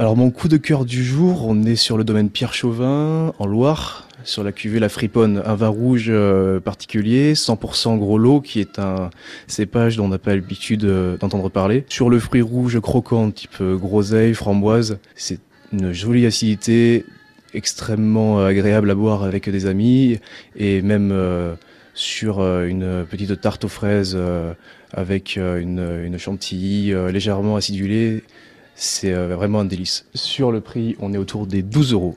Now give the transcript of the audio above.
Alors mon coup de cœur du jour, on est sur le domaine Pierre Chauvin, en Loire, sur la cuvée La Friponne, un vin rouge euh, particulier, 100% gros lot, qui est un cépage dont on n'a pas l'habitude euh, d'entendre parler. Sur le fruit rouge croquant, type euh, groseille, framboise, c'est une jolie acidité, extrêmement agréable à boire avec des amis, et même sur une petite tarte aux fraises avec une, une chantilly légèrement acidulée. C'est vraiment un délice. Sur le prix, on est autour des 12 euros.